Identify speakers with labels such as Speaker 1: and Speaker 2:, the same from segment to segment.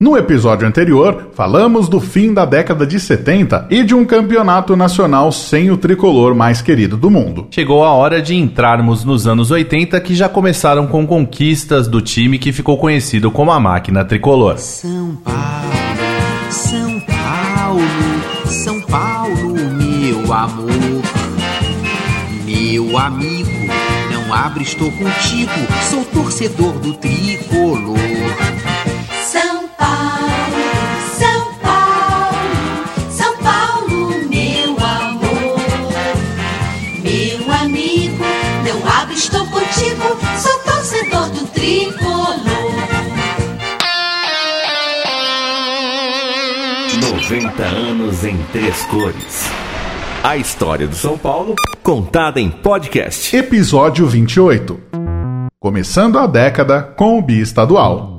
Speaker 1: No episódio anterior, falamos do fim da década de 70 e de um campeonato nacional sem o tricolor mais querido do mundo.
Speaker 2: Chegou a hora de entrarmos nos anos 80 que já começaram com conquistas do time que ficou conhecido como a máquina tricolor.
Speaker 3: São Paulo, São Paulo, São Paulo, meu amor, meu amigo, não abre, estou contigo, sou torcedor do tricolor.
Speaker 4: 90 anos em três cores. A história do São Paulo contada em podcast.
Speaker 1: Episódio 28. Começando a década com o bi-estadual.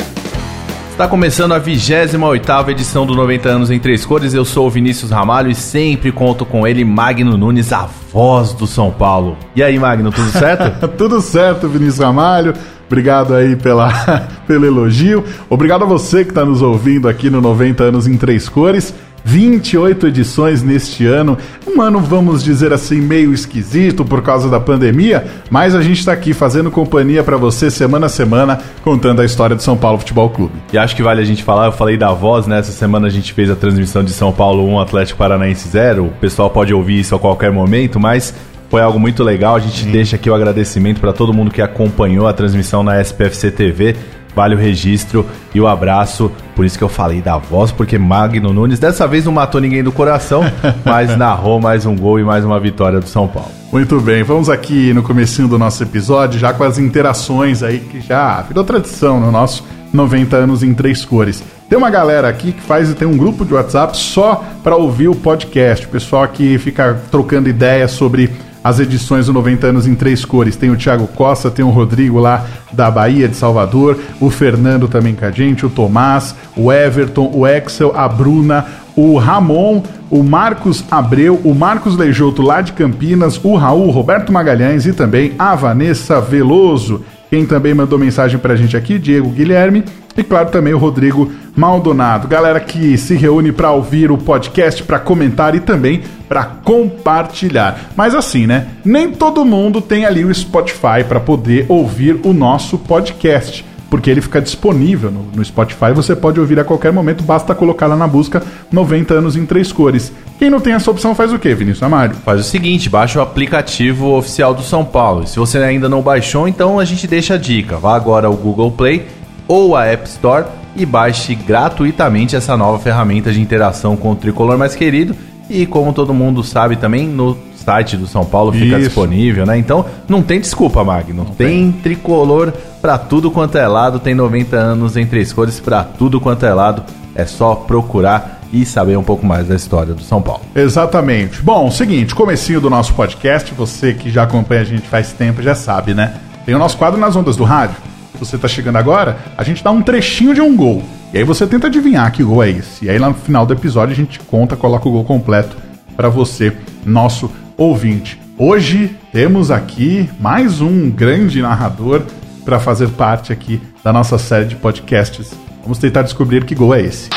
Speaker 2: Está começando a 28ª edição do 90 anos em três cores. Eu sou o Vinícius Ramalho e sempre conto com ele, Magno Nunes, a voz do São Paulo. E aí, Magno, tudo certo?
Speaker 1: tudo certo, Vinícius Ramalho. Obrigado aí pela, pelo elogio. Obrigado a você que está nos ouvindo aqui no 90 anos em três cores. 28 edições neste ano. Um ano, vamos dizer assim, meio esquisito por causa da pandemia, mas a gente está aqui fazendo companhia para você semana a semana, contando a história do São Paulo Futebol Clube.
Speaker 2: E acho que vale a gente falar, eu falei da voz, né? Essa semana a gente fez a transmissão de São Paulo 1, Atlético Paranaense 0. O pessoal pode ouvir isso a qualquer momento, mas foi algo muito legal. A gente Sim. deixa aqui o agradecimento para todo mundo que acompanhou a transmissão na SPFC TV. Vale o registro e o abraço. Por isso que eu falei da voz, porque Magno Nunes dessa vez não matou ninguém do coração, mas narrou mais um gol e mais uma vitória do São Paulo.
Speaker 1: Muito bem, vamos aqui no comecinho do nosso episódio, já com as interações aí que já virou tradição no nosso 90 anos em três cores. Tem uma galera aqui que faz tem um grupo de WhatsApp só para ouvir o podcast. O pessoal que fica trocando ideias sobre as edições do 90 anos em três cores. Tem o Thiago Costa, tem o Rodrigo lá da Bahia, de Salvador, o Fernando também com a gente, o Tomás, o Everton, o Excel, a Bruna, o Ramon, o Marcos Abreu, o Marcos Leijoto lá de Campinas, o Raul Roberto Magalhães e também a Vanessa Veloso. Quem também mandou mensagem pra gente aqui, Diego Guilherme, e claro também o Rodrigo Maldonado. Galera que se reúne para ouvir o podcast, para comentar e também para compartilhar. Mas assim, né? Nem todo mundo tem ali o Spotify para poder ouvir o nosso podcast porque ele fica disponível no, no, Spotify, você pode ouvir a qualquer momento, basta colocar lá na busca 90 anos em três cores. Quem não tem essa opção faz o que, Vinícius Amário?
Speaker 2: Faz o seguinte, baixa o aplicativo oficial do São Paulo. Se você ainda não baixou, então a gente deixa a dica. Vá agora ao Google Play ou a App Store e baixe gratuitamente essa nova ferramenta de interação com o tricolor mais querido. E como todo mundo sabe também, no site do São Paulo fica Isso. disponível, né? Então não tem desculpa, Magno. Não tem, tem tricolor para tudo quanto é lado, tem 90 anos em três cores para tudo quanto é lado. É só procurar e saber um pouco mais da história do São Paulo.
Speaker 1: Exatamente. Bom, seguinte, comecinho do nosso podcast, você que já acompanha a gente faz tempo já sabe, né? Tem o nosso quadro nas ondas do rádio. Se você está chegando agora, a gente dá um trechinho de um gol. E aí você tenta adivinhar que gol é esse. E aí lá no final do episódio a gente conta, coloca o gol completo para você, nosso ouvinte. Hoje temos aqui mais um grande narrador para fazer parte aqui da nossa série de podcasts. Vamos tentar descobrir que gol é esse.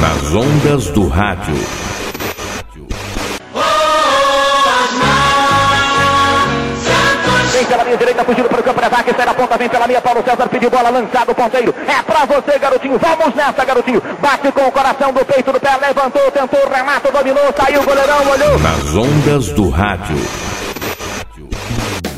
Speaker 4: Nas ondas do rádio.
Speaker 5: Pela linha direita, fugindo para o campo de ataque, sai na ponta, vem pela minha, Paulo César pediu bola, lançado, ponteiro, é pra você, garotinho, vamos nessa, garotinho, bate com o coração do peito do pé, levantou, tentou, remata, dominou, saiu, goleirão, olhou.
Speaker 4: Nas ondas do rádio.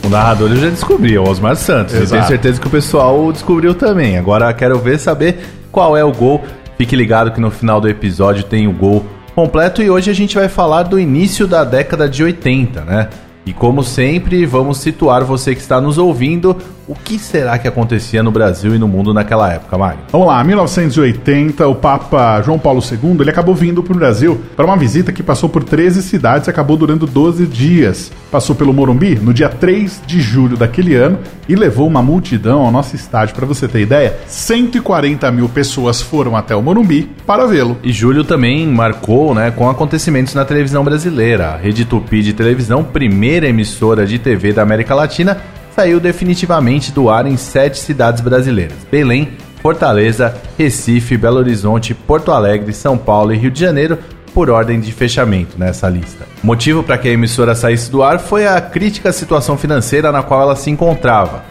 Speaker 2: O narrador eu já descobri, é o Osmar Santos, Exato. e tenho certeza que o pessoal descobriu também, agora quero ver, saber qual é o gol, fique ligado que no final do episódio tem o gol completo e hoje a gente vai falar do início da década de 80, né? E como sempre, vamos situar você que está nos ouvindo o que será que acontecia no Brasil e no mundo naquela época, Mário?
Speaker 1: Vamos lá, 1980, o Papa João Paulo II ele acabou vindo para o Brasil para uma visita que passou por 13 cidades e acabou durando 12 dias. Passou pelo Morumbi no dia 3 de julho daquele ano e levou uma multidão ao nosso estádio. Para você ter ideia, 140 mil pessoas foram até o Morumbi para vê-lo.
Speaker 2: E julho também marcou né, com acontecimentos na televisão brasileira. A Rede Tupi de televisão, primeira emissora de TV da América Latina, saiu definitivamente do ar em sete cidades brasileiras: Belém, Fortaleza, Recife, Belo Horizonte, Porto Alegre, São Paulo e Rio de Janeiro, por ordem de fechamento nessa lista. O motivo para que a emissora saísse do ar foi a crítica situação financeira na qual ela se encontrava.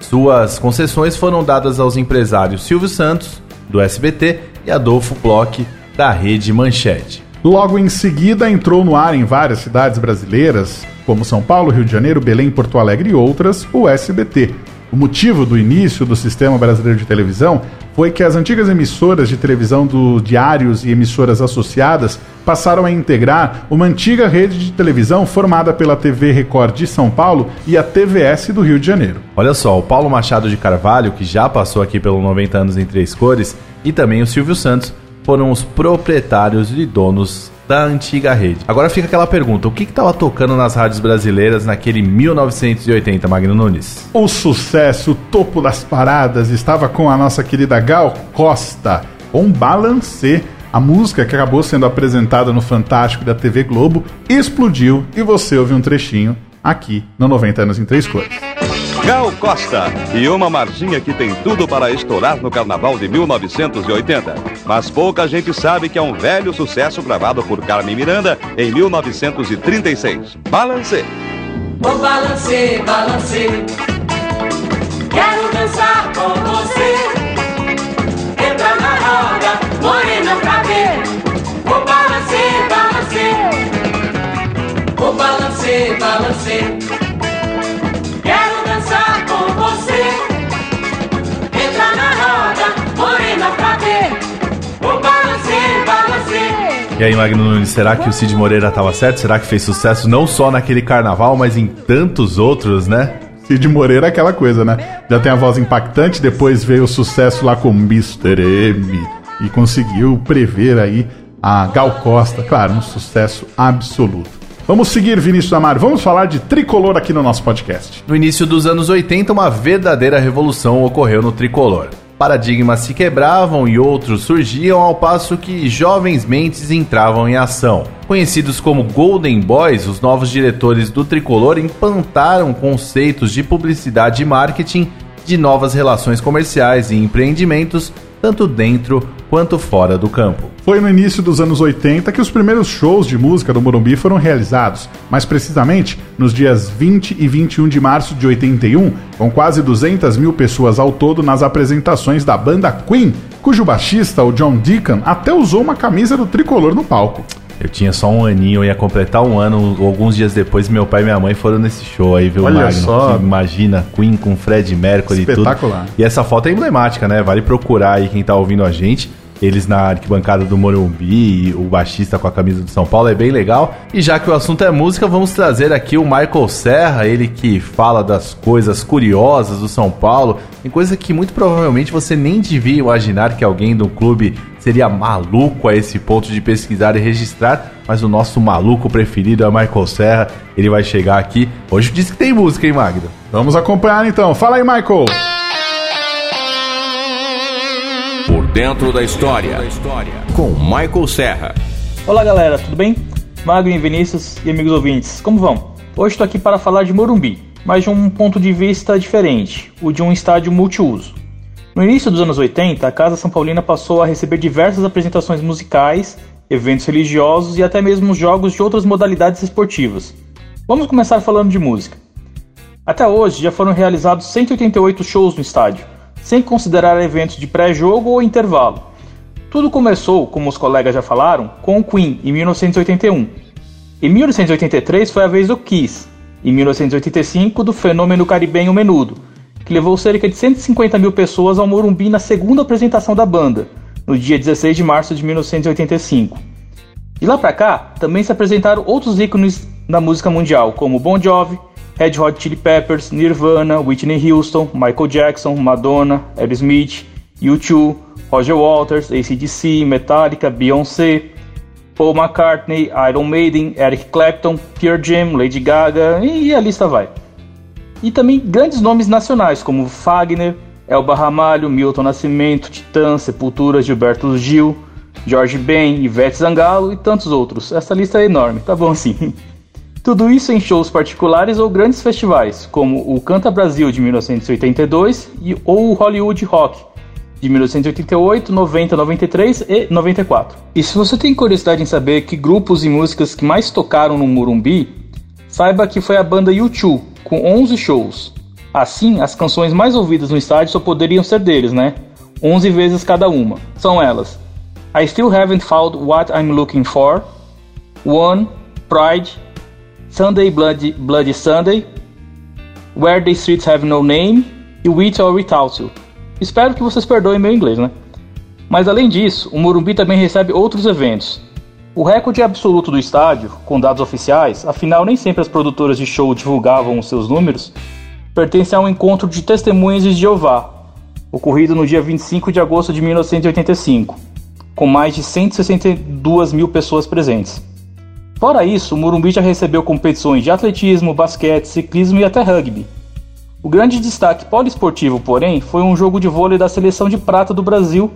Speaker 2: Suas concessões foram dadas aos empresários Silvio Santos, do SBT, e Adolfo Bloch, da Rede Manchete.
Speaker 1: Logo em seguida, entrou no ar em várias cidades brasileiras, como São Paulo, Rio de Janeiro, Belém, Porto Alegre e outras, o SBT. O motivo do início do sistema brasileiro de televisão foi que as antigas emissoras de televisão do Diários e emissoras associadas passaram a integrar uma antiga rede de televisão formada pela TV Record de São Paulo e a TVS do Rio de Janeiro.
Speaker 2: Olha só, o Paulo Machado de Carvalho, que já passou aqui pelo 90 anos em três cores, e também o Silvio Santos foram os proprietários e donos da antiga rede. Agora fica aquela pergunta: o que estava tocando nas rádios brasileiras naquele 1980, Magno Nunes?
Speaker 1: O sucesso, o topo das paradas, estava com a nossa querida Gal Costa, com Balancê. A música que acabou sendo apresentada no Fantástico da TV Globo explodiu e você ouve um trechinho aqui no 90 anos em três cores.
Speaker 6: Gal Costa e uma marchinha que tem tudo para estourar no carnaval de 1980. Mas pouca gente sabe que é um velho sucesso gravado por Carmen Miranda em 1936. Balance!
Speaker 7: Vou balancê. Quero dançar com você. Entra na roda, morena pra ver.
Speaker 2: E aí, Magno Nunes, será que o Cid Moreira estava certo? Será que fez sucesso não só naquele carnaval, mas em tantos outros, né?
Speaker 1: Cid Moreira é aquela coisa, né? Já tem a voz impactante, depois veio o sucesso lá com Mr. M e conseguiu prever aí a Gal Costa. Claro, um sucesso absoluto. Vamos seguir, Vinícius Amaro. Vamos falar de tricolor aqui no nosso podcast.
Speaker 2: No início dos anos 80, uma verdadeira revolução ocorreu no tricolor. Paradigmas se quebravam e outros surgiam ao passo que jovens mentes entravam em ação. Conhecidos como Golden Boys, os novos diretores do tricolor implantaram conceitos de publicidade e marketing, de novas relações comerciais e empreendimentos, tanto dentro quanto fora do campo.
Speaker 1: Foi no início dos anos 80 que os primeiros shows de música do Morumbi foram realizados, mais precisamente nos dias 20 e 21 de março de 81, com quase 200 mil pessoas ao todo nas apresentações da banda Queen, cujo baixista, o John Deacon, até usou uma camisa do tricolor no palco.
Speaker 2: Eu tinha só um aninho, ia completar um ano. Alguns dias depois, meu pai e minha mãe foram nesse show aí, viu,
Speaker 1: Olha
Speaker 2: Magno?
Speaker 1: só.
Speaker 2: Imagina, Queen com Fred Mercury e tudo.
Speaker 1: Espetacular.
Speaker 2: E essa foto é emblemática, né? Vale procurar aí quem tá ouvindo a gente. Eles na arquibancada do Morumbi, o baixista com a camisa do São Paulo, é bem legal. E já que o assunto é música, vamos trazer aqui o Michael Serra, ele que fala das coisas curiosas do São Paulo, em coisa que muito provavelmente você nem devia imaginar que alguém do clube seria maluco a esse ponto de pesquisar e registrar, mas o nosso maluco preferido é Michael Serra, ele vai chegar aqui. Hoje disse que tem música, hein, Magno?
Speaker 1: Vamos acompanhar então. Fala aí, Michael!
Speaker 4: Dentro da história. Com Michael Serra.
Speaker 8: Olá galera, tudo bem? Magno, Vinícius e amigos ouvintes, como vão? Hoje estou aqui para falar de Morumbi, mas de um ponto de vista diferente, o de um estádio multiuso. No início dos anos 80, a Casa São Paulina passou a receber diversas apresentações musicais, eventos religiosos e até mesmo jogos de outras modalidades esportivas. Vamos começar falando de música. Até hoje já foram realizados 188 shows no estádio, sem considerar eventos de pré-jogo ou intervalo. Tudo começou, como os colegas já falaram, com o Queen em 1981. Em 1983 foi a vez do Kiss, em 1985 do fenômeno caribenho Menudo, que levou cerca de 150 mil pessoas ao Morumbi na segunda apresentação da banda, no dia 16 de março de 1985. De lá pra cá, também se apresentaram outros ícones da música mundial, como Bon Jovi, Red Hot Chili Peppers, Nirvana, Whitney Houston, Michael Jackson, Madonna, Aerosmith, U2, Roger Waters, ACDC, Metallica, Beyoncé, Paul McCartney, Iron Maiden, Eric Clapton, Pure Jam, Lady Gaga e a lista vai. E também grandes nomes nacionais como Fagner, Elba Ramalho, Milton Nascimento, Titã, Sepultura, Gilberto Gil, Jorge Ben, Ivete Zangalo e tantos outros. Essa lista é enorme, tá bom assim. Tudo isso em shows particulares ou grandes festivais, como o Canta Brasil de 1982 e, ou o Hollywood Rock de 1988, 90, 93 e 94. E se você tem curiosidade em saber que grupos e músicas que mais tocaram no Morumbi, saiba que foi a banda U2, com 11 shows. Assim, as canções mais ouvidas no estádio só poderiam ser deles, né? 11 vezes cada uma. São elas: I Still Haven't Found What I'm Looking For, One, Pride, Sunday Bloody, Bloody Sunday, Where the Streets Have No Name e With or Without You. Espero que vocês perdoem meu inglês, né? Mas além disso, o Morumbi também recebe outros eventos. O recorde absoluto do estádio, com dados oficiais, afinal nem sempre as produtoras de show divulgavam os seus números, pertence a um encontro de testemunhas de Jeová, ocorrido no dia 25 de agosto de 1985, com mais de 162 mil pessoas presentes. Fora isso, o Morumbi já recebeu competições de atletismo, basquete, ciclismo e até rugby. O grande destaque poliesportivo, porém, foi um jogo de vôlei da seleção de prata do Brasil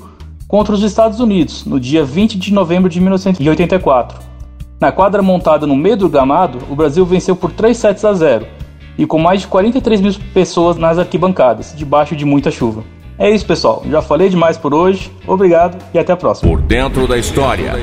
Speaker 8: contra os Estados Unidos, no dia 20 de novembro de 1984. Na quadra montada no meio do gramado, o Brasil venceu por 3 sets a 0 e com mais de 43 mil pessoas nas arquibancadas, debaixo de muita chuva. É isso, pessoal. Já falei demais por hoje. Obrigado e até a próxima.
Speaker 4: Por dentro da história,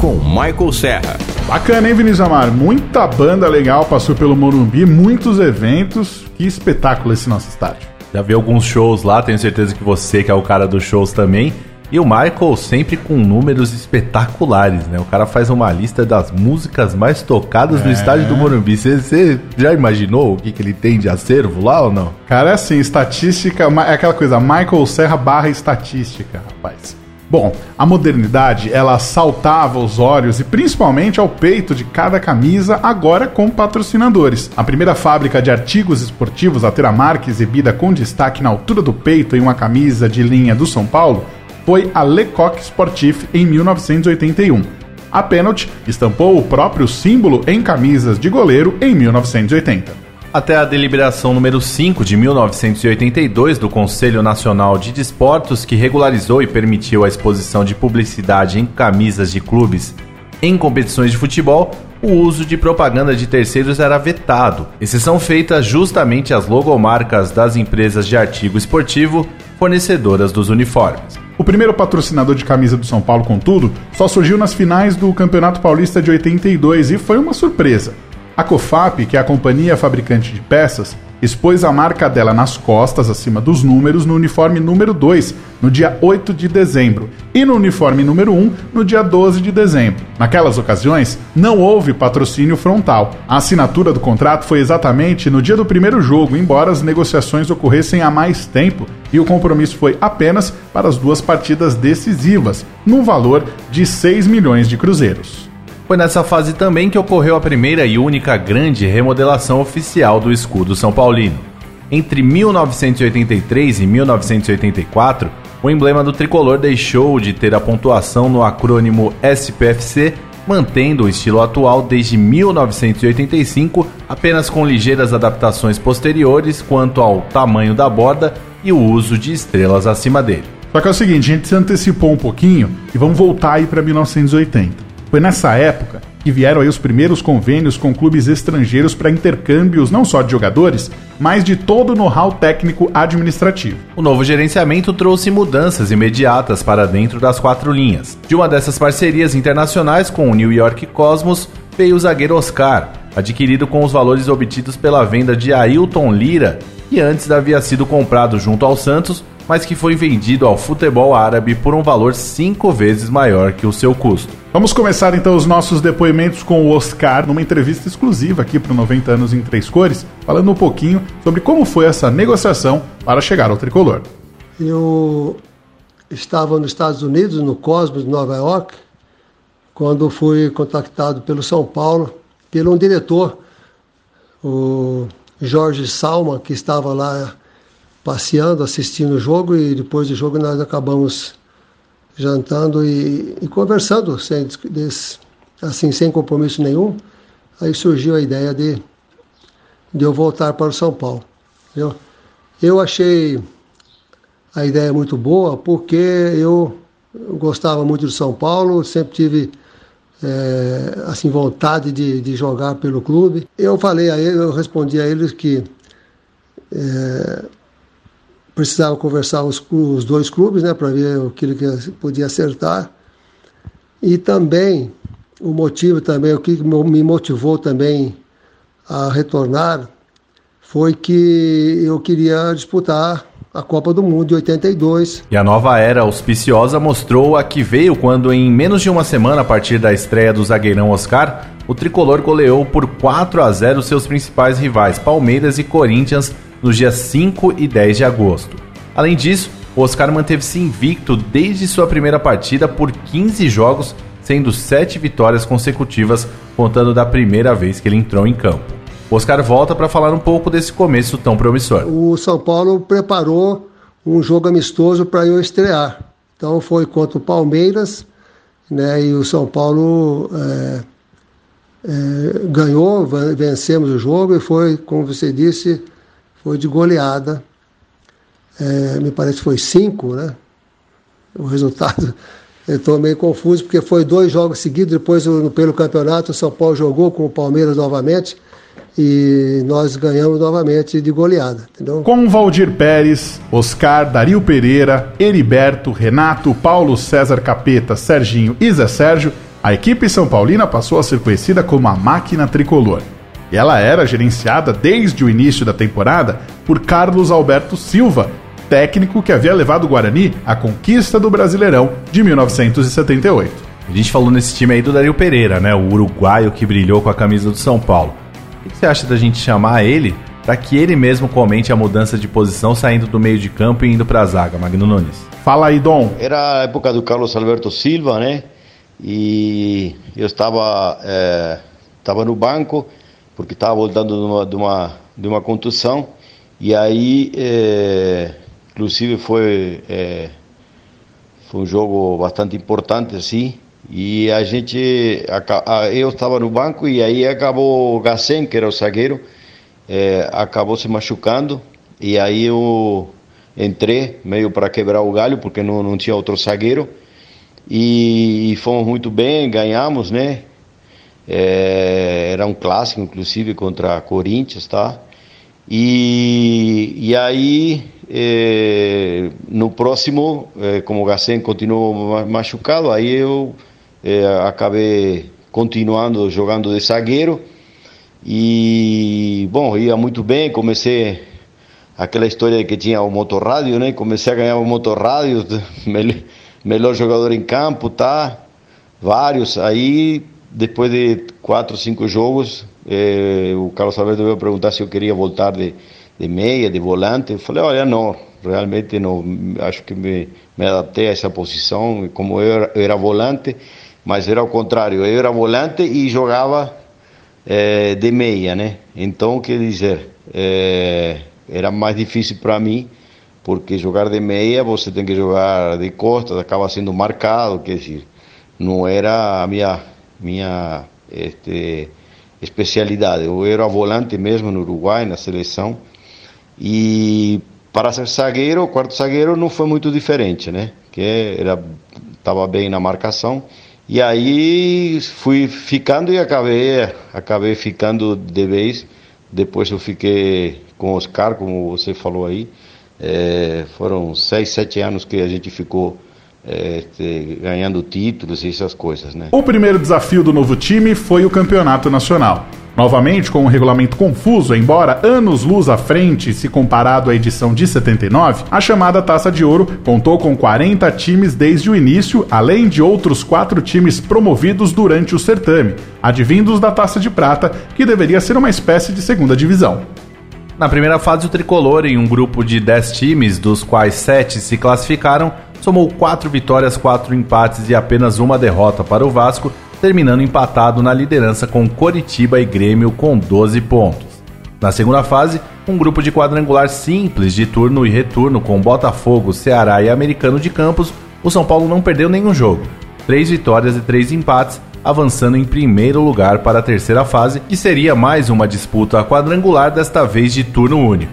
Speaker 4: com Michael Serra.
Speaker 1: Bacana, hein, Vinícius Amar? Muita banda legal passou pelo Morumbi, muitos eventos. Que espetáculo esse nosso estádio.
Speaker 2: Já vi alguns shows lá, tenho certeza que você, que é o cara dos shows também. E o Michael sempre com números espetaculares, né? O cara faz uma lista das músicas mais tocadas
Speaker 1: É.
Speaker 2: no estádio do Morumbi. Você já imaginou o que, que ele tem de acervo lá ou não?
Speaker 1: Cara, é assim, estatística é aquela coisa, Michael Serra barra estatística, rapaz. Bom, a modernidade, ela saltava aos olhos e principalmente ao peito de cada camisa, agora com patrocinadores. A primeira fábrica de artigos esportivos a ter a marca exibida com destaque na altura do peito em uma camisa de linha do São Paulo foi a Lecoq Sportif em 1981. A Penalty estampou o próprio símbolo em camisas de goleiro em 1980.
Speaker 2: Até a deliberação número 5 de 1982 do Conselho Nacional de Desportos, que regularizou e permitiu a exposição de publicidade em camisas de clubes em competições de futebol, o uso de propaganda de terceiros era vetado, exceção feita justamente às logomarcas das empresas de artigo esportivo fornecedoras dos uniformes.
Speaker 1: O primeiro patrocinador de camisa do São Paulo, contudo, só surgiu nas finais do Campeonato Paulista de 82 e foi uma surpresa. A COFAP, que é a companhia fabricante de peças, expôs a marca dela nas costas, acima dos números, no uniforme número 2, no dia 8 de dezembro, e no uniforme número 1, no dia 12 de dezembro. Naquelas ocasiões, não houve patrocínio frontal. A assinatura do contrato foi exatamente no dia do primeiro jogo, embora as negociações ocorressem há mais tempo, e o compromisso foi apenas para as duas partidas decisivas, no valor de 6 milhões de cruzeiros.
Speaker 2: Foi nessa fase também que ocorreu a primeira e única grande remodelação oficial do escudo são paulino. Entre 1983 e 1984, o emblema do tricolor deixou de ter a pontuação no acrônimo SPFC, mantendo o estilo atual desde 1985, apenas com ligeiras adaptações posteriores quanto ao tamanho da borda e o uso de estrelas acima dele.
Speaker 1: Só que é o seguinte, a gente se antecipou um pouquinho e vamos voltar aí para 1980. Foi nessa época que vieram aí os primeiros convênios com clubes estrangeiros para intercâmbios não só de jogadores, mas de todo o know-how técnico administrativo.
Speaker 2: O novo gerenciamento trouxe mudanças imediatas para dentro das quatro linhas. De uma dessas parcerias internacionais com o New York Cosmos veio o zagueiro Oscar, adquirido com os valores obtidos pela venda de Ailton Lira, que antes havia sido comprado junto ao Santos, mas que foi vendido ao futebol árabe por um valor cinco vezes maior que o seu custo.
Speaker 1: Vamos começar então os nossos depoimentos com o Oscar numa entrevista exclusiva aqui para o 90 anos em três cores, falando um pouquinho sobre como foi essa negociação para chegar ao tricolor.
Speaker 9: Eu estava nos Estados Unidos, no Cosmos, Nova York, quando fui contactado pelo São Paulo, pelo um diretor, o Jorge Salma, que estava lá passeando, assistindo o jogo, e depois do jogo nós acabamos jantando e, e conversando, sem, assim, sem compromisso nenhum. Aí surgiu a ideia de, de eu voltar para o São Paulo. Eu, eu achei a ideia muito boa porque eu gostava muito de São Paulo, sempre tive é, assim vontade de, de jogar pelo clube. Eu falei a ele, eu respondi a eles que é, precisava conversar os, os dois clubes, né, para ver o que podia acertar. E também o motivo também, o que me motivou também a retornar foi que eu queria disputar a Copa do Mundo de 82.
Speaker 2: E a nova era auspiciosa mostrou a que veio quando, em menos de uma semana a partir da estreia do zagueirão Oscar, o tricolor goleou por 4 a 0 seus principais rivais, Palmeiras e Corinthians, nos dias 5 e 10 de agosto. Além disso, o Oscar manteve-se invicto desde sua primeira partida por 15 jogos, sendo 7 vitórias consecutivas, contando da primeira vez que ele entrou em campo. O Oscar volta para falar um pouco desse começo tão promissor.
Speaker 9: O São Paulo preparou um jogo amistoso para eu estrear. Então foi contra o Palmeiras, né? E o São Paulo é, é, ganhou, vencemos o jogo e foi, como você disse, foi de goleada. É, me parece que foi cinco, né? O resultado. Estou meio confuso porque foi dois jogos seguidos. Depois, pelo campeonato, o São Paulo jogou com o Palmeiras novamente e nós ganhamos novamente de goleada. Entendeu?
Speaker 1: Com Valdir Pérez, Oscar, Dario Pereira, Heriberto, Renato, Paulo César Capeta, Serginho e Zé Sérgio, a equipe São Paulina passou a ser conhecida como a Máquina Tricolor. E ela era gerenciada desde o início da temporada por Carlos Alberto Silva, técnico que havia levado o Guarani à conquista do Brasileirão de 1978.
Speaker 2: A gente falou nesse time aí do Dario Pereira, né? O uruguaio que brilhou com a camisa do São Paulo. O que você acha da gente chamar ele para que ele mesmo comente a mudança de posição saindo do meio de campo e indo para a zaga, Magno Nunes?
Speaker 1: Fala aí, Dom.
Speaker 10: Era a época do Carlos Alberto Silva, né? E eu estava é, estava no banco porque estava voltando de uma, de uma, de uma contusão. E aí é, inclusive foi é, foi um jogo bastante importante assim. E a gente, eu estava no banco e aí acabou o Gassen, que era o zagueiro, é, acabou se machucando. E aí eu entrei meio para quebrar o galho porque não, não tinha outro zagueiro. E, e fomos muito bem, ganhamos, né? É, era um clássico, inclusive, contra Corinthians, tá? E, e aí, é, no próximo, é, como o Gassen continuou machucado, aí eu é, acabei continuando jogando de zagueiro. E bom ia muito bem comecei aquela história de que tinha o motorrádio né? Comecei a ganhar o motorrádio melhor jogador em campo tá? Vários aí depois de quatro cinco jogos eh, o Carlos Alberto veio perguntar se eu queria voltar de, de meia de volante eu falei olha não realmente não acho que me, me adaptei a essa posição como eu era, eu era volante mas era ao contrário, eu era volante e jogava é, de meia, né? Então, quer dizer, é, era mais difícil para mim, porque jogar de meia você tem que jogar de costas, acaba sendo marcado, quer dizer, não era a minha, minha este, especialidade. Eu era volante mesmo no Uruguai, na seleção, e para ser zagueiro, quarto zagueiro não foi muito diferente, né? Que era estava bem na marcação e aí fui ficando e acabei, acabei ficando de vez. Depois eu fiquei com Oscar, como você falou aí. É, foram seis, sete anos que a gente ficou é, ganhando títulos e essas coisas, né?
Speaker 1: O primeiro desafio do novo time foi o campeonato nacional. Novamente, com um regulamento confuso, embora anos-luz à frente se comparado à edição de 79, a chamada Taça de Ouro contou com 40 times desde o início, além de outros quatro times promovidos durante o certame, advindos da Taça de Prata, que deveria ser uma espécie de segunda divisão.
Speaker 2: Na primeira fase, o tricolor, em um grupo de 10 times, dos quais 7 se classificaram, somou 4 vitórias, 4 empates e apenas uma derrota para o Vasco, terminando empatado na liderança com Coritiba e Grêmio com 12 pontos. Na segunda fase, um grupo de quadrangular simples de turno e retorno com Botafogo, Ceará e Americano de Campos, o São Paulo não perdeu nenhum jogo. Três vitórias e três empates, avançando em primeiro lugar para a terceira fase, que seria mais uma disputa quadrangular, desta vez de turno único.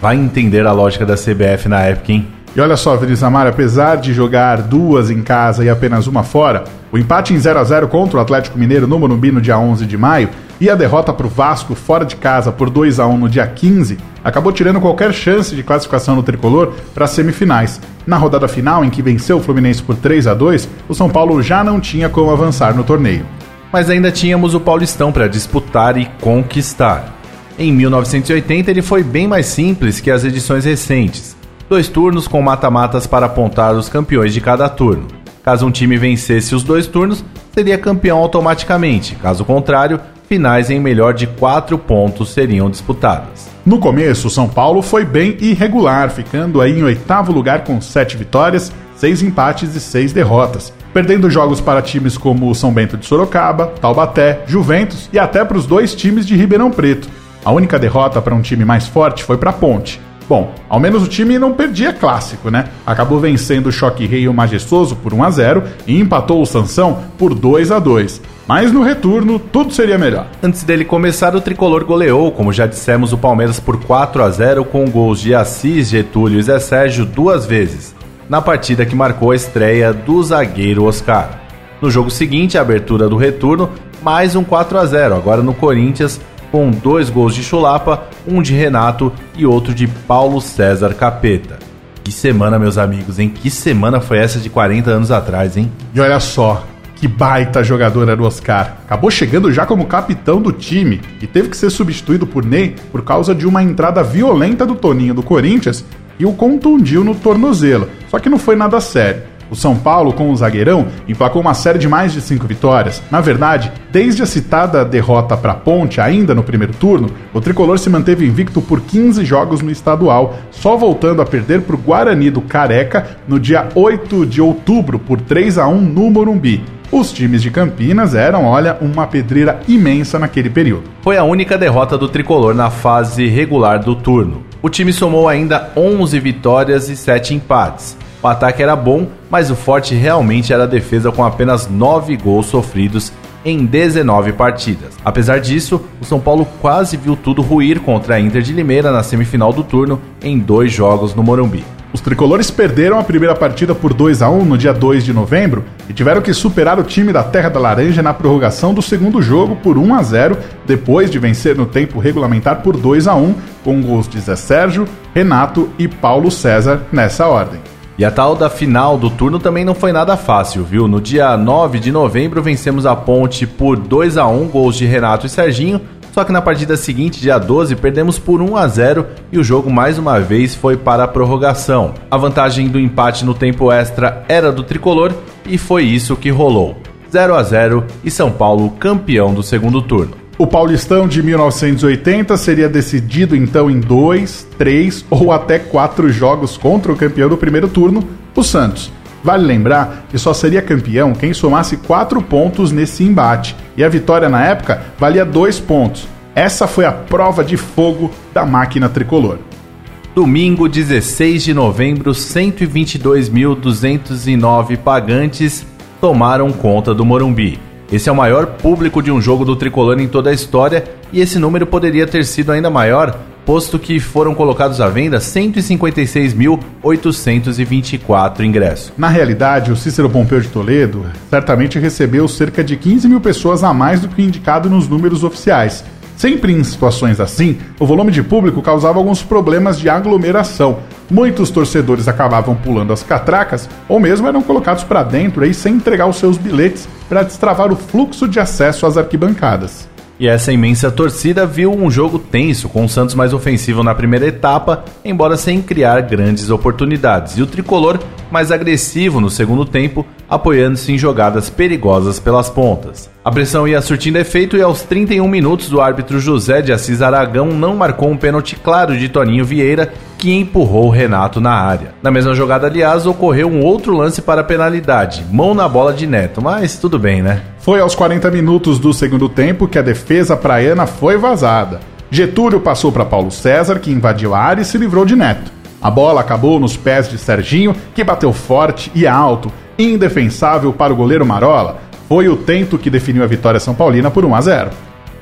Speaker 2: Vai entender a lógica da CBF na época, hein?
Speaker 1: E olha só, Vinícius Amaro, apesar de jogar duas em casa e apenas uma fora, o empate em 0 a 0 contra o Atlético Mineiro no Morumbi no dia 11 de maio e a derrota para o Vasco fora de casa por 2 a 1 no dia 15 acabou tirando qualquer chance de classificação no tricolor para as semifinais. Na rodada final, em que venceu o Fluminense por 3 a 2, o São Paulo já não tinha como avançar no torneio.
Speaker 2: Mas ainda tínhamos o Paulistão para disputar e conquistar. Em 1980 ele foi bem mais simples que as edições recentes dois turnos com mata-matas para apontar os campeões de cada turno. Caso um time vencesse os dois turnos, seria campeão automaticamente. Caso contrário, finais em melhor de quatro pontos seriam disputadas.
Speaker 1: No começo, São Paulo foi bem irregular, ficando aí em oitavo lugar com sete vitórias, seis empates e seis derrotas, perdendo jogos para times como o São Bento de Sorocaba, Taubaté, Juventus e até para os dois times de Ribeirão Preto. A única derrota para um time mais forte foi para Ponte. Bom, ao menos o time não perdia clássico, né? Acabou vencendo o Choque Rei e o Majestoso por 1 a 0 e empatou o Sansão por 2 a 2. Mas no retorno, tudo seria melhor.
Speaker 2: Antes dele começar, o tricolor goleou, como já dissemos, o Palmeiras por 4 a 0 com gols de Assis, Getúlio e Zé Sérgio duas vezes, na partida que marcou a estreia do zagueiro Oscar. No jogo seguinte, a abertura do retorno, mais um 4 a 0 agora no Corinthians, com dois gols de Chulapa, um de Renato e outro de Paulo César Capeta. Que semana, meus amigos, hein? Que semana foi essa de 40 anos atrás, hein?
Speaker 1: E olha só, que baita jogador era o Oscar. Acabou chegando já como capitão do time e teve que ser substituído por Ney por causa de uma entrada violenta do Toninho do Corinthians e o contundiu no tornozelo. Só que não foi nada sério. O São Paulo, com o zagueirão, emplacou uma série de mais de cinco vitórias. Na verdade, desde a citada derrota para Ponte, ainda no primeiro turno, o tricolor se manteve invicto por 15 jogos no estadual, só voltando a perder para o Guarani do Careca no dia 8 de outubro por 3 a 1 no Morumbi. Os times de Campinas eram, olha, uma pedreira imensa naquele período.
Speaker 2: Foi a única derrota do tricolor na fase regular do turno. O time somou ainda 11 vitórias e 7 empates. O ataque era bom, mas o forte realmente era a defesa com apenas 9 gols sofridos em 19 partidas. Apesar disso, o São Paulo quase viu tudo ruir contra a Inter de Limeira na semifinal do turno em dois jogos no Morumbi.
Speaker 1: Os tricolores perderam a primeira partida por 2 a 1 no dia 2 de novembro e tiveram que superar o time da Terra da Laranja na prorrogação do segundo jogo por 1 a 0, depois de vencer no tempo regulamentar por 2 a 1, com gols de Zé Sérgio, Renato e Paulo César nessa ordem.
Speaker 2: E a tal da final do turno também não foi nada fácil, viu? No dia 9 de novembro vencemos a Ponte por 2 a 1 gols de Renato e Serginho, só que na partida seguinte, dia 12, perdemos por 1 a 0 e o jogo mais uma vez foi para a prorrogação. A vantagem do empate no tempo extra era do tricolor e foi isso que rolou. 0 a 0 e São Paulo campeão do segundo turno.
Speaker 1: O Paulistão de 1980 seria decidido então em dois, três ou até quatro jogos contra o campeão do primeiro turno, o Santos. Vale lembrar que só seria campeão quem somasse quatro pontos nesse embate, e a vitória na época valia dois pontos. Essa foi a prova de fogo da máquina tricolor.
Speaker 2: Domingo 16 de novembro, 122.209 pagantes tomaram conta do Morumbi. Esse é o maior público de um jogo do tricolor em toda a história e esse número poderia ter sido ainda maior, posto que foram colocados à venda 156.824 ingressos.
Speaker 1: Na realidade, o Cícero Pompeu de Toledo certamente recebeu cerca de 15 mil pessoas a mais do que indicado nos números oficiais. Sempre em situações assim, o volume de público causava alguns problemas de aglomeração. Muitos torcedores acabavam pulando as catracas ou mesmo eram colocados para dentro aí sem entregar os seus bilhetes para destravar o fluxo de acesso às arquibancadas.
Speaker 2: E essa imensa torcida viu um jogo tenso, com o Santos mais ofensivo na primeira etapa, embora sem criar grandes oportunidades, e o tricolor mais agressivo no segundo tempo, apoiando-se em jogadas perigosas pelas pontas. A pressão ia surtindo efeito e aos 31 minutos o árbitro José de Assis Aragão não marcou um pênalti claro de Toninho Vieira, que empurrou Renato na área. Na mesma jogada, aliás, ocorreu um outro lance para penalidade, mão na bola de Neto, mas tudo bem, né?
Speaker 1: Foi aos 40 minutos do segundo tempo que a defesa praiana foi vazada. Getúlio passou para Paulo César, que invadiu a área e se livrou de Neto. A bola acabou nos pés de Serginho, que bateu forte e alto, indefensável para o goleiro Marola, foi o tento que definiu a vitória São Paulina por 1 a 0.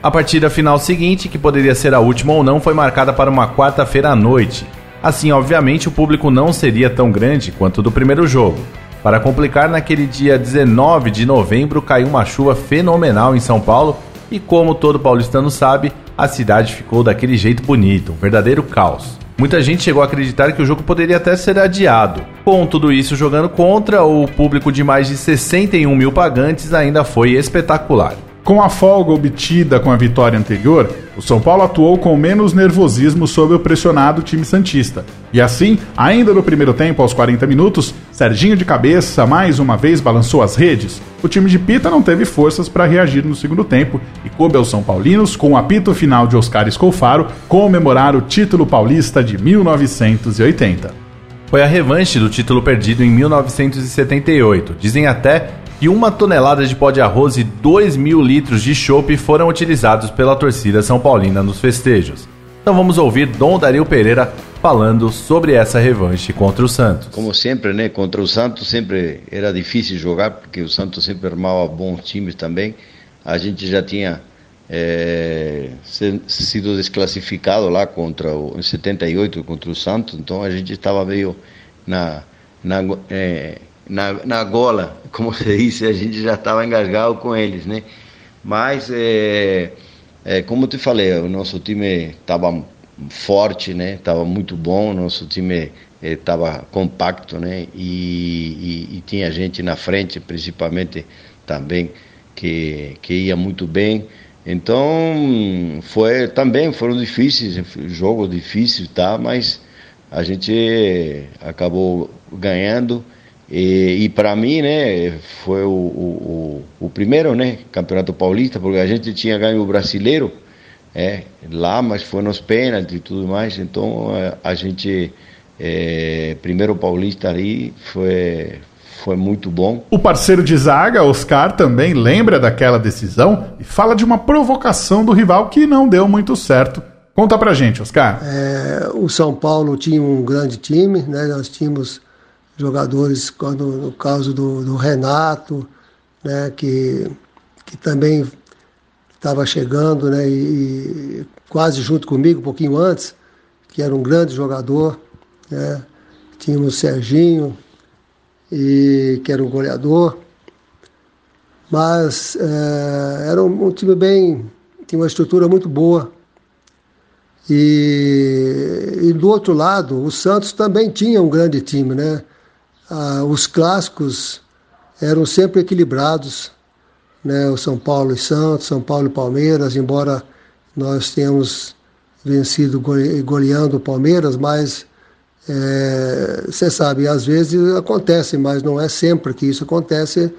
Speaker 2: A partida final seguinte, que poderia ser a última ou não, foi marcada para uma quarta-feira à noite. Assim, obviamente, o público não seria tão grande quanto do primeiro jogo. Para complicar, naquele dia 19 de novembro caiu uma chuva fenomenal em São Paulo e, como todo paulistano sabe, a cidade ficou daquele jeito bonito, um verdadeiro caos. Muita gente chegou a acreditar que o jogo poderia até ser adiado. Com tudo isso jogando contra, o público de mais de 61 mil pagantes ainda foi espetacular.
Speaker 1: Com a folga obtida com a vitória anterior, o São Paulo atuou com menos nervosismo sobre o pressionado time Santista. E assim, ainda no primeiro tempo, aos 40 minutos, Serginho de cabeça mais uma vez balançou as redes. O time de Pita não teve forças para reagir no segundo tempo e coube aos São Paulinos, com o apito final de Oscar Escolfaro, comemorar o título paulista de 1980.
Speaker 2: Foi a revanche do título perdido em 1978. Dizem até que uma tonelada de pó de arroz e 2 mil litros de chopp foram utilizados pela torcida São Paulina nos festejos. Então vamos ouvir Dom Dario Pereira falando sobre essa revanche contra o Santos.
Speaker 10: Como sempre, né, contra o Santos sempre era difícil jogar, porque o Santos sempre armava bons times também. A gente já tinha é, sido desclassificado lá contra o, em 78 contra o Santos, então a gente estava meio na, na é, na, na gola, como você disse, a gente já estava engasgado com eles, né? Mas, é, é, como eu te falei, o nosso time estava forte, né? Estava muito bom, o nosso time estava é, compacto, né? E, e, e, tinha gente na frente, principalmente também, que, que ia muito bem. Então, foi também foram difíceis, jogos difíceis, tá? Mas a gente acabou ganhando. E, e para mim, né, foi o, o, o, primeiro, né, campeonato paulista, porque a gente tinha ganho o brasileiro, é, lá, mas foi nos pênaltis e tudo mais, então a, a gente, é, primeiro paulista ali, foi, foi muito bom.
Speaker 1: O parceiro de zaga, Oscar, também lembra daquela decisão e fala de uma provocação do rival que não deu muito certo. Conta pra gente, Oscar.
Speaker 9: É, o São Paulo tinha um grande time, né, nós tínhamos jogadores, quando, no caso do, do Renato, né, que, que também estava chegando né, e, e, quase junto comigo, um pouquinho antes, que era um grande jogador. Né, tínhamos o Serginho, e, que era um goleador. Mas é, era um, um time bem. tinha uma estrutura muito boa. E, e, do outro lado, o Santos também tinha um grande time, né? Ah, os clássicos eram sempre equilibrados, né? O São Paulo e Santos, São Paulo e Palmeiras, embora nós tenhamos vencido goleando o Palmeiras, mas você é, sabe, às vezes acontece, mas não é sempre que isso acontece,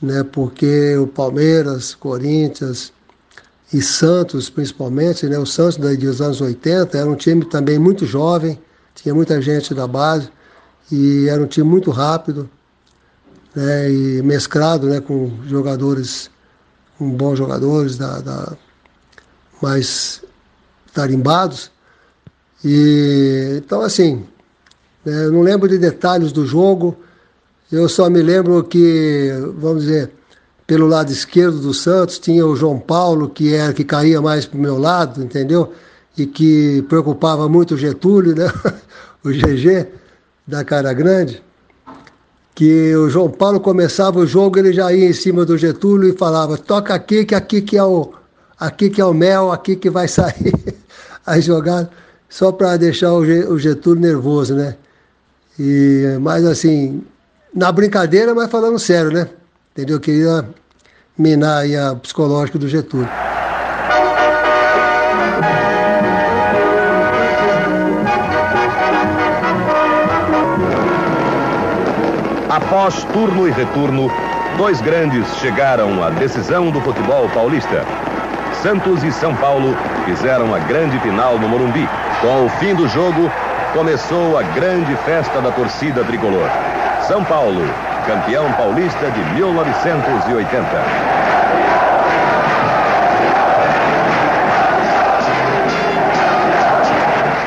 Speaker 9: né? Porque o Palmeiras, Corinthians e Santos, principalmente, né? O Santos dos anos 80 era um time também muito jovem, tinha muita gente da base e era um time muito rápido né, e mesclado né, com jogadores, com bons jogadores da, da mais tarimbados. E, então, assim, né, eu não lembro de detalhes do jogo, eu só me lembro que, vamos dizer, pelo lado esquerdo do Santos tinha o João Paulo, que era que caía mais para o meu lado, entendeu? E que preocupava muito o Getúlio, né? o GG da Cara Grande, que o João Paulo começava o jogo, ele já ia em cima do Getúlio e falava, toca aqui, que aqui que é o, aqui que é o mel, aqui que vai sair a jogada, só para deixar o Getúlio nervoso, né? E, mas assim, na brincadeira, mas falando sério, né? Entendeu? Eu queria minar aí a psicológica do Getúlio.
Speaker 11: Após turno e retorno, dois grandes chegaram à decisão do futebol paulista. Santos e São Paulo fizeram a grande final no Morumbi. Com o fim do jogo, começou a grande festa da torcida tricolor. São Paulo, campeão paulista de 1980.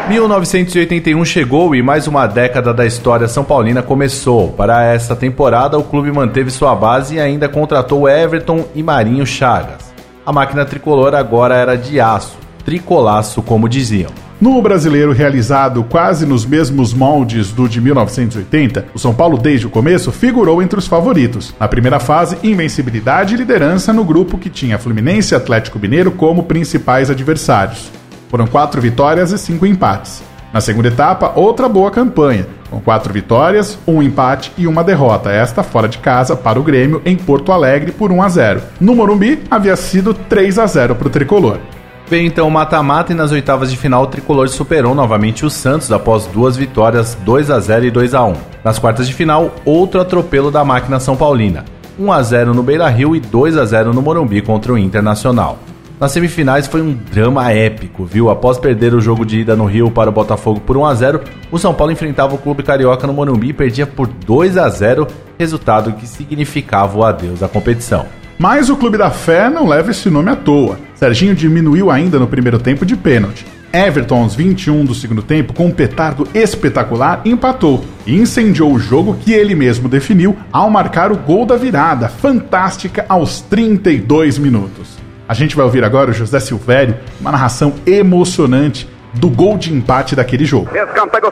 Speaker 2: 1981 chegou e mais uma década da história São Paulina começou. Para esta temporada, o clube manteve sua base e ainda contratou Everton e Marinho Chagas. A máquina tricolor agora era de aço, tricolaço como diziam.
Speaker 1: No brasileiro realizado quase nos mesmos moldes do de 1980, o São Paulo desde o começo figurou entre os favoritos. Na primeira fase, invencibilidade e liderança no grupo que tinha Fluminense e Atlético Mineiro como principais adversários. Foram quatro vitórias e cinco empates. Na segunda etapa, outra boa campanha, com quatro vitórias, um empate e uma derrota, esta fora de casa para o Grêmio em Porto Alegre por 1 a 0. No Morumbi, havia sido 3 a 0 para o tricolor.
Speaker 2: Veio então o mata-mata e nas oitavas de final o tricolor superou novamente o Santos após duas vitórias 2 a 0 e 2 a 1. Nas quartas de final, outro atropelo da máquina São Paulina, 1 a 0 no Beira-Rio e 2 a 0 no Morumbi contra o Internacional. Nas semifinais foi um drama épico, viu? Após perder o jogo de ida no Rio para o Botafogo por 1 a 0, o São Paulo enfrentava o Clube Carioca no Morumbi e perdia por 2 a 0, resultado que significava o adeus da competição.
Speaker 1: Mas o Clube da Fé não leva esse nome à toa. Serginho diminuiu ainda no primeiro tempo de pênalti. Everton, aos 21 do segundo tempo, com um petardo espetacular, empatou e incendiou o jogo que ele mesmo definiu ao marcar o gol da virada, fantástica aos 32 minutos. A gente vai ouvir agora o José Silvério, uma narração emocionante do gol de empate daquele jogo.
Speaker 12: Escanteio,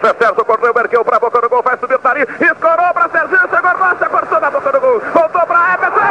Speaker 12: boca do gol, vai subir escorou Serginho, chegou cortou na boca do gol, voltou gol!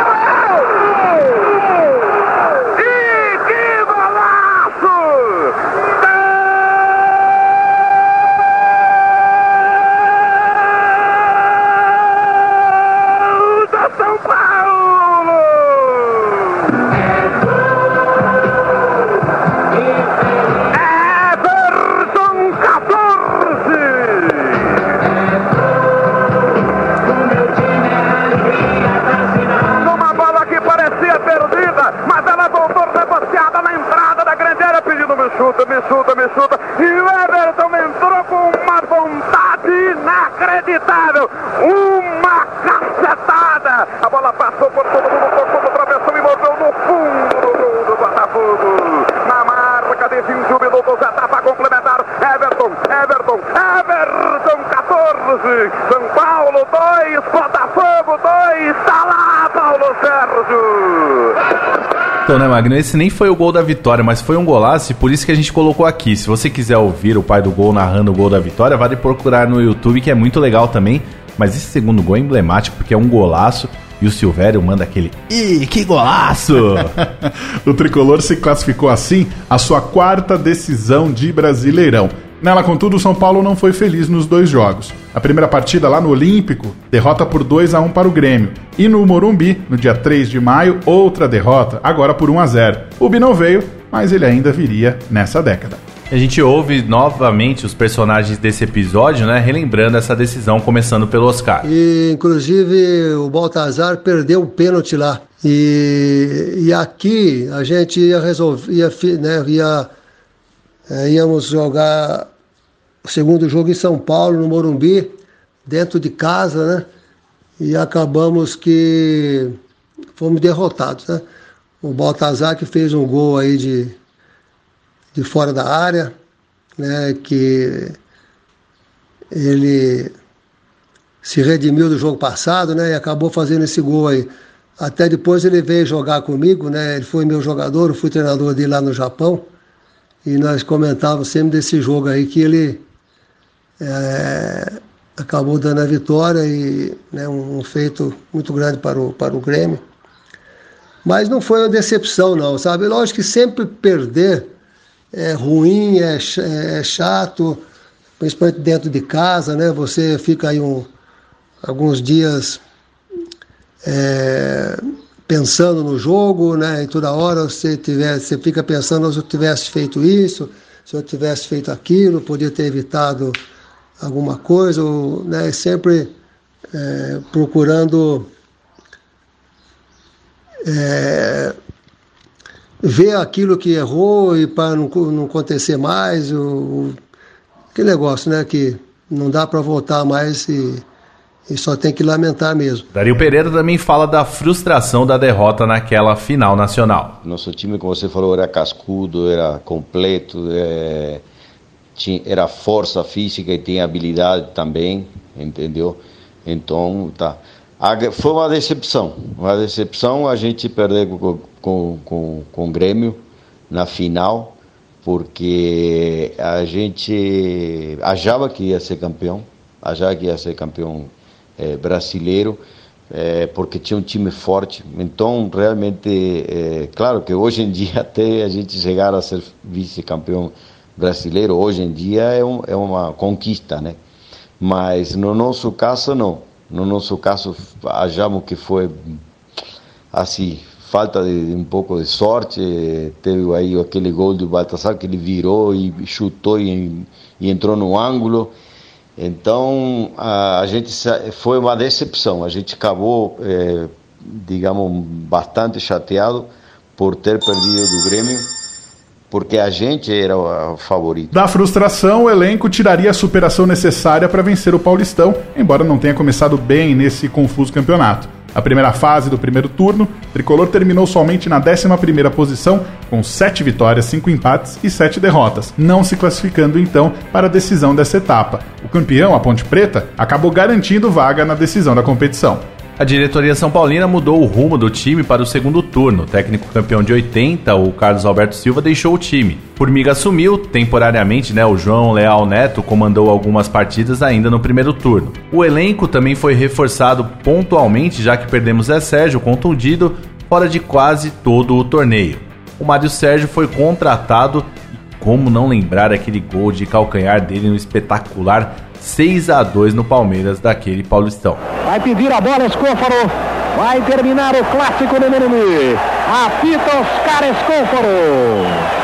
Speaker 12: Chuta, me chuta, me chuta. E o Everton entrou com uma vontade inacreditável. Uma cacetada. A bola passou por todo mundo, tocou no travessão e morreu no fundo do gol do Botafogo. Na marca de 21 minutos, etapa complementar. Everton, Everton, Everton 14. São Paulo 2, Botafogo 2. Está lá, Paulo Sérgio.
Speaker 2: Então, né, Magno? Esse nem foi o gol da vitória, mas foi um golaço e por isso que a gente colocou aqui. Se você quiser ouvir o pai do gol narrando o gol da vitória, vale procurar no YouTube, que é muito legal também. Mas esse segundo gol é emblemático porque é um golaço e o Silvério manda aquele Ih, que golaço!
Speaker 1: o tricolor se classificou assim a sua quarta decisão de Brasileirão. Nela, contudo, o São Paulo não foi feliz nos dois jogos. A primeira partida lá no Olímpico, derrota por 2 a 1 para o Grêmio. E no Morumbi, no dia 3 de maio, outra derrota, agora por 1 a 0. O Bi não veio, mas ele ainda viria nessa década.
Speaker 2: A gente ouve novamente os personagens desse episódio, né? Relembrando essa decisão, começando pelo Oscar.
Speaker 9: E, inclusive, o Baltazar perdeu o pênalti lá. E, e aqui a gente ia resolver, ia, né, ia, é, íamos jogar o segundo jogo em São Paulo, no Morumbi, dentro de casa, né? E acabamos que fomos derrotados, né? O Baltazar que fez um gol aí de, de fora da área, né? Que ele se redimiu do jogo passado, né? E acabou fazendo esse gol aí. Até depois ele veio jogar comigo, né? Ele foi meu jogador, eu fui treinador dele lá no Japão. E nós comentávamos sempre desse jogo aí que ele é, acabou dando a vitória e né, um, feito muito grande para o, para o Grêmio. Mas não foi uma decepção, não, sabe? Lógico que sempre perder é ruim, é, é chato, principalmente dentro de casa, né? Você fica aí um, alguns dias é, pensando no jogo, né? E toda hora você tivesse, você fica pensando se eu tivesse feito isso, se eu tivesse feito aquilo, podia ter evitado alguma coisa, ou, né? Sempre é, procurando é, ver aquilo que errou e para não, não acontecer mais, o, o- aquele negócio, né? Que não dá para voltar mais e, e só tem que lamentar mesmo.
Speaker 2: Dario Pereira também fala da frustração da derrota naquela final nacional.
Speaker 10: Nosso time, como você falou, era cascudo, era completo, é, tinha, era força física e tinha habilidade também, entendeu? Então, tá. Foi uma decepção, uma decepção a gente perder com, com, com, com o Grêmio na final, porque a gente achava que ia ser campeão, achava que ia ser campeão eh, brasileiro, eh, porque tinha um time forte. Então, realmente, eh, claro que hoje em dia, até a gente chegar a ser vice-campeão brasileiro, hoje em dia é, um, é uma conquista, né? Mas no nosso caso, não. No nosso caso, achamos que foi assim, falta de um pouco de sorte. Teve aí aquele gol do Baltasar que ele virou e chutou e, e entrou no ângulo. Então a, a, gente foi uma decepção. A gente acabou, é, digamos, bastante chateado por ter perdido do Grêmio porque a gente era o favorito.
Speaker 1: Da frustração, o elenco tiraria a superação necessária para vencer o Paulistão, embora não tenha começado bem nesse confuso campeonato. A primeira fase do primeiro turno, tricolor terminou somente na 11 posição, com 7 vitórias, 5 empates e 7 derrotas, não se classificando então para a decisão dessa etapa. O campeão, a Ponte Preta, acabou garantindo vaga na decisão da competição.
Speaker 2: A diretoria São Paulina mudou o rumo do time para o segundo turno. O técnico campeão de 80, o Carlos Alberto Silva, deixou o time. Formiga assumiu, temporariamente, né? O João Leal Neto comandou algumas partidas ainda no primeiro turno. O elenco também foi reforçado pontualmente, já que perdemos Zé Sérgio contundido fora de quase todo o torneio. O Mário Sérgio foi contratado e como não lembrar aquele gol de calcanhar dele no espetacular 6 a 2 no Palmeiras daquele Paulistão.
Speaker 5: Vai pedir a bola Escófaro. Vai terminar o clássico do Morumbi. Apita Oscar Escófaro.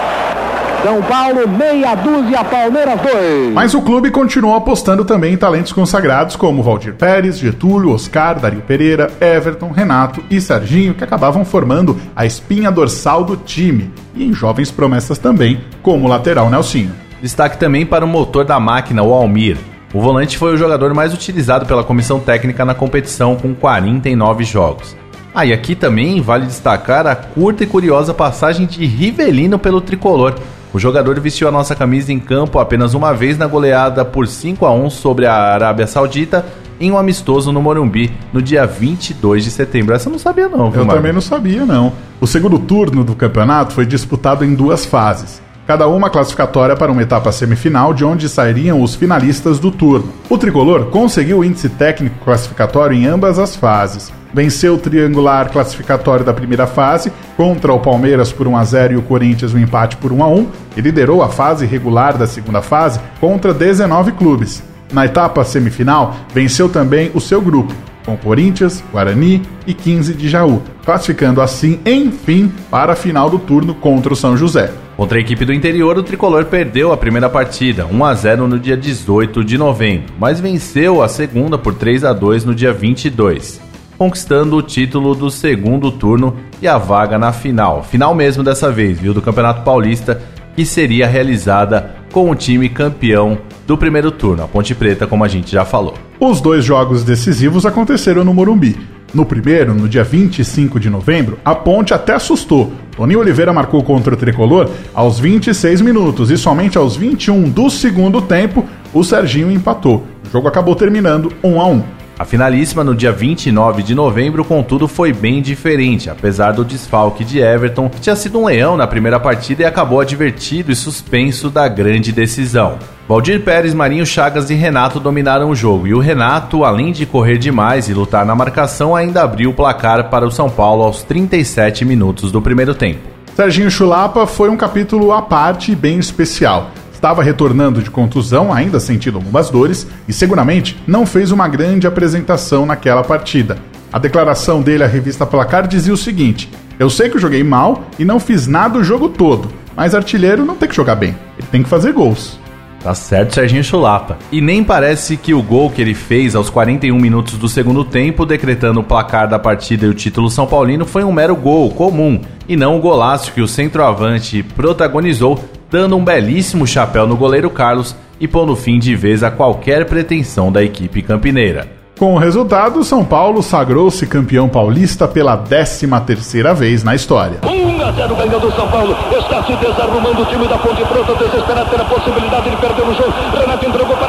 Speaker 5: São Paulo, meia dúzia, Palmeiras 2.
Speaker 1: Mas o clube continuou apostando também em talentos consagrados como Valdir Pérez, Getúlio, Oscar, Dario Pereira, Everton, Renato e Serginho, que acabavam formando a espinha dorsal do time, e em jovens promessas também, como o lateral Nelsinho.
Speaker 2: Destaque também para o motor da máquina, o Almir. O volante foi o jogador mais utilizado pela comissão técnica na competição, com 49 jogos. Ah, e aqui também vale destacar a curta e curiosa passagem de Rivelino pelo tricolor. O jogador vestiu a nossa camisa em campo apenas uma vez na goleada por 5 a 1 sobre a Arábia Saudita em um amistoso no Morumbi no dia 22 de setembro. Essa eu não sabia não,
Speaker 1: viu, Eu também não sabia não. O segundo turno do campeonato foi disputado em duas fases cada uma classificatória para uma etapa semifinal, de onde sairiam os finalistas do turno. O tricolor conseguiu o índice técnico classificatório em ambas as fases. Venceu o triangular classificatório da primeira fase contra o Palmeiras por 1 a 0 e o Corinthians um empate por 1 a 1 e liderou a fase regular da segunda fase contra 19 clubes. Na etapa semifinal, venceu também o seu grupo, com Corinthians, Guarani e 15 de Jaú, classificando assim, enfim, para a final do turno contra o São José.
Speaker 2: Contra a equipe do interior, o tricolor perdeu a primeira partida, 1 a 0 no dia 18 de novembro, mas venceu a segunda por 3 a 2 no dia 22, conquistando o título do segundo turno e a vaga na final. Final mesmo dessa vez, viu, do Campeonato Paulista, que seria realizada com o time campeão do primeiro turno, a Ponte Preta, como a gente já falou.
Speaker 1: Os dois jogos decisivos aconteceram no Morumbi. No primeiro, no dia 25 de novembro, a Ponte até assustou. Toninho Oliveira marcou contra o tricolor aos 26 minutos e somente aos 21 do segundo tempo o Serginho empatou. O jogo acabou terminando 1 a 1.
Speaker 2: A finalíssima no dia 29 de novembro, contudo, foi bem diferente, apesar do desfalque de Everton, que tinha sido um leão na primeira partida e acabou advertido e suspenso da grande decisão. Valdir Pérez, Marinho Chagas e Renato dominaram o jogo, e o Renato, além de correr demais e lutar na marcação, ainda abriu o placar para o São Paulo aos 37 minutos do primeiro tempo.
Speaker 1: Serginho Chulapa foi um capítulo à parte e bem especial estava retornando de contusão, ainda sentindo algumas dores, e seguramente não fez uma grande apresentação naquela partida. A declaração dele à revista Placar dizia o seguinte: Eu sei que eu joguei mal e não fiz nada o jogo todo, mas artilheiro não tem que jogar bem, ele tem que fazer gols.
Speaker 2: Tá certo, Serginho Chulapa. E nem parece que o gol que ele fez aos 41 minutos do segundo tempo, decretando o placar da partida e o título São Paulino, foi um mero gol comum, e não o golaço que o centroavante protagonizou dando um belíssimo chapéu no goleiro Carlos e pondo fim de vez a qualquer pretensão da equipe campineira.
Speaker 1: Com o resultado, São Paulo sagrou-se campeão paulista pela 13 terceira vez na história.
Speaker 5: 1 a 0 ganhando São Paulo. Está se desarrumando o time da Ponte Preta, desesperado pela possibilidade de perder o jogo. Renato entregou para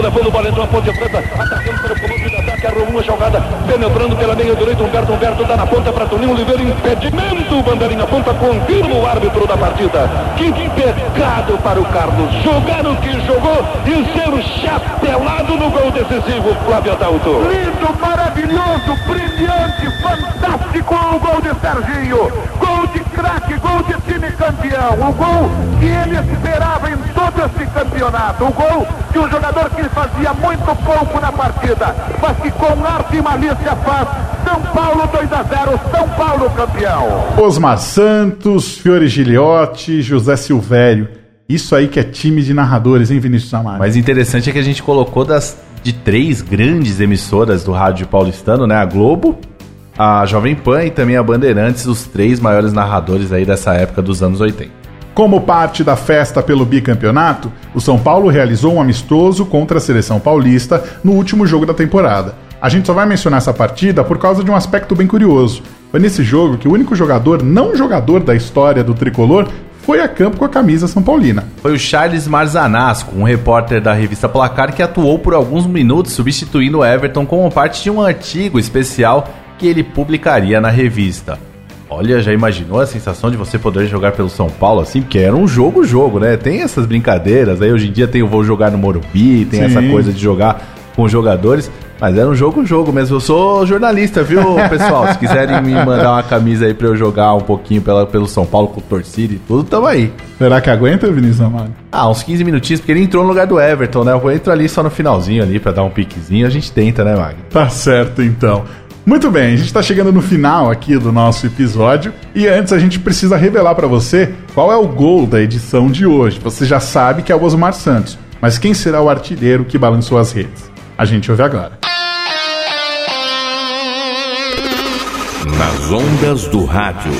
Speaker 13: levando o bola entrou a Ponte Preta, atacando pelo comando de ataque, arrumou uma jogada, penetrando pela meia direita, Humberto, Humberto dá na ponta para Toninho Oliveira, impedimento, bandeirinha ponta, confirma o árbitro da partida. Que pecado para o Carlos, jogar o que jogou e ser chapelado no gol decisivo, Flávio Adalto.
Speaker 14: Lindo, maravilhoso, brilhante, fantástico o gol de Serginho. Campeão. O gol que ele esperava em todo esse campeonato. O gol de um jogador que fazia muito pouco na partida, mas que com arte e malícia faz. São Paulo 2 a 0, São Paulo campeão.
Speaker 1: Osmar Santos, Fiore Giliotti, José Silvério. Isso aí que é time de narradores, hein, Vinícius Amaro?
Speaker 2: Mas interessante é que a gente colocou das de três grandes emissoras do rádio paulistano, né? A Globo, a Jovem Pan e também a Bandeirantes, os três maiores narradores aí dessa época dos anos 80.
Speaker 1: Como parte da festa pelo bicampeonato, o São Paulo realizou um amistoso contra a seleção paulista no último jogo da temporada. A gente só vai mencionar essa partida por causa de um aspecto bem curioso. Foi nesse jogo que o único jogador não jogador da história do tricolor foi a campo com a camisa São Paulina.
Speaker 2: Foi o Charles Marzanasco, um repórter da revista Placar que atuou por alguns minutos substituindo Everton como parte de um artigo especial que ele publicaria na revista. Olha, já imaginou a sensação de você poder jogar pelo São Paulo assim? Porque era um jogo-jogo, né? Tem essas brincadeiras, aí hoje em dia tem o vou jogar no Morumbi, tem Sim. essa coisa de jogar com jogadores. Mas era um jogo, jogo mesmo. Eu sou jornalista, viu, pessoal? Se quiserem me mandar uma camisa aí pra eu jogar um pouquinho pela, pelo São Paulo com torcida e tudo, tamo aí.
Speaker 1: Será que aguenta, Vinícius Amado?
Speaker 2: Ah, uns 15 minutinhos, porque ele entrou no lugar do Everton, né? Eu entro ali só no finalzinho ali pra dar um piquezinho, a gente tenta, né, Mag?
Speaker 1: Tá certo, então. Muito bem, a gente está chegando no final aqui do nosso episódio e antes a gente precisa revelar para você qual é o gol da edição de hoje. Você já sabe que é o Osmar Santos, mas quem será o artilheiro que balançou as redes? A gente ouve agora.
Speaker 4: Nas ondas do rádio.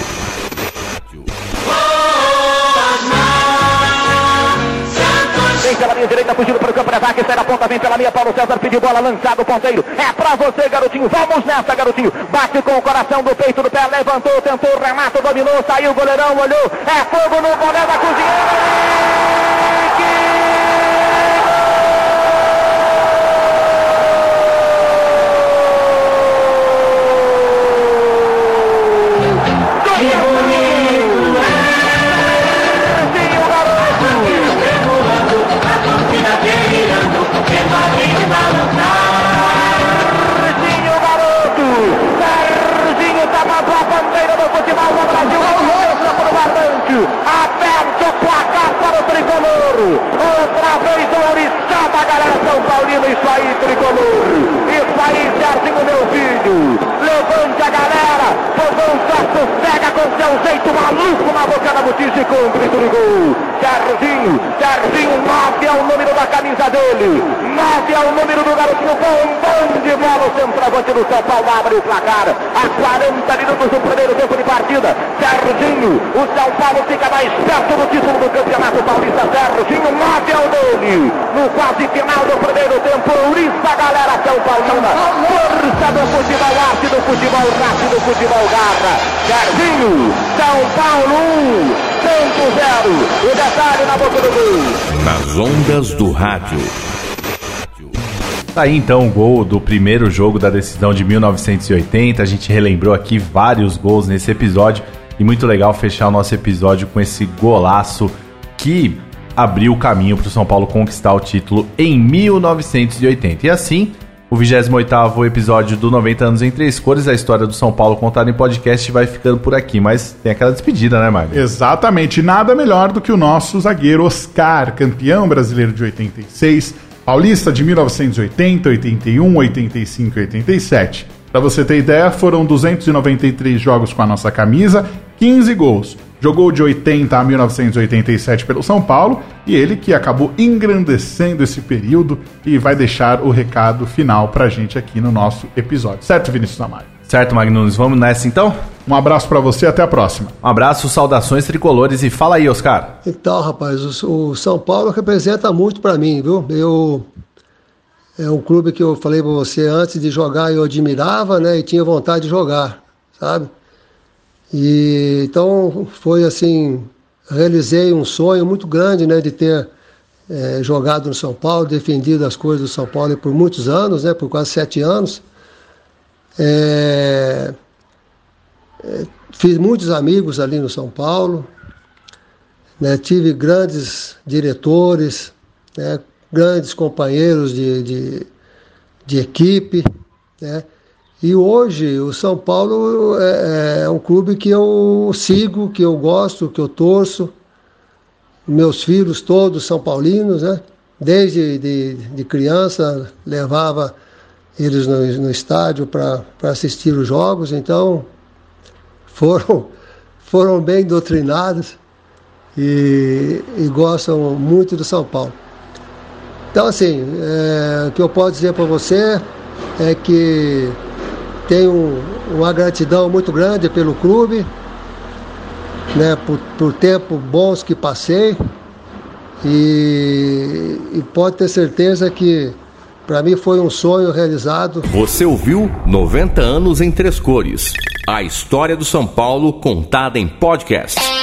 Speaker 5: Pela linha direita, fugindo para o campo de ataque, sai da ponta, vem pela linha, Paulo César pediu bola, lançado o ponteiro. É pra você, garotinho, vamos nessa, garotinho. Bate com o coração do peito do pé, levantou, tentou, remata, dominou, saiu, o goleirão olhou. É fogo no goleiro da cozinheira. Com seu jeito maluco na boca da botija com um grito de gol. Serginho, Serginho, 9 é o número da camisa dele. 9 é o número do garotinho, bombom de bola, o centroavante do São Paulo abre o placar. A 40 minutos do primeiro tempo de partida. Serginho, o São Paulo fica mais perto do título do Campeonato Paulista. Serginho, 9 é o dele. No quase final do primeiro tempo, Urissa, galera São Paulina. Força do futebol arte, do futebol rápido, do futebol garra. Serginho, São Paulo 1, Santos 0. O detalhe na boca do gol.
Speaker 4: Nas ondas do rádio.
Speaker 2: Tá aí então o gol do primeiro jogo da decisão de 1980. A gente relembrou aqui vários gols nesse episódio. E muito legal fechar o nosso episódio com esse golaço que abriu o caminho para o São Paulo conquistar o título em 1980. E assim, o 28º episódio do 90 anos em três cores, a história do São Paulo contada em podcast vai ficando por aqui, mas tem aquela despedida, né, Mário?
Speaker 1: Exatamente, nada melhor do que o nosso zagueiro Oscar, campeão brasileiro de 86, paulista de 1980, 81, 85 e 87. Para você ter ideia, foram 293 jogos com a nossa camisa 15 gols. Jogou de 80 a 1987 pelo São Paulo e ele que acabou engrandecendo esse período e vai deixar o recado final pra gente aqui no nosso episódio. Certo, Vinícius Amaro?
Speaker 2: Certo, Magnunes. Vamos nessa então?
Speaker 1: Um abraço para você, até a próxima.
Speaker 2: Um abraço, saudações tricolores e fala aí, Oscar.
Speaker 9: Então, rapaz, o, o São Paulo representa muito para mim, viu? Eu é um clube que eu falei para você antes de jogar eu admirava, né? E tinha vontade de jogar, sabe? E então foi assim, realizei um sonho muito grande, né? De ter é, jogado no São Paulo, defendido as coisas do São Paulo por muitos anos, né? Por quase sete anos. É, é, fiz muitos amigos ali no São Paulo, né? tive grandes diretores, né? grandes companheiros de, de, de equipe, né? E hoje o São Paulo é, é, um clube que eu sigo, que eu gosto, que eu torço. Meus filhos todos são paulinos, né? Desde de, de criança levava eles no, no estádio para assistir os jogos, então foram, foram bem doutrinados e, e gostam muito do São Paulo. Então, assim, é, o que eu posso dizer para você é que tenho uma gratidão muito grande pelo clube, né, por, por tempo bons que passei e, e pode ter certeza que para mim foi um sonho realizado.
Speaker 4: Você ouviu 90 anos em três cores. A história do São Paulo contada em podcast.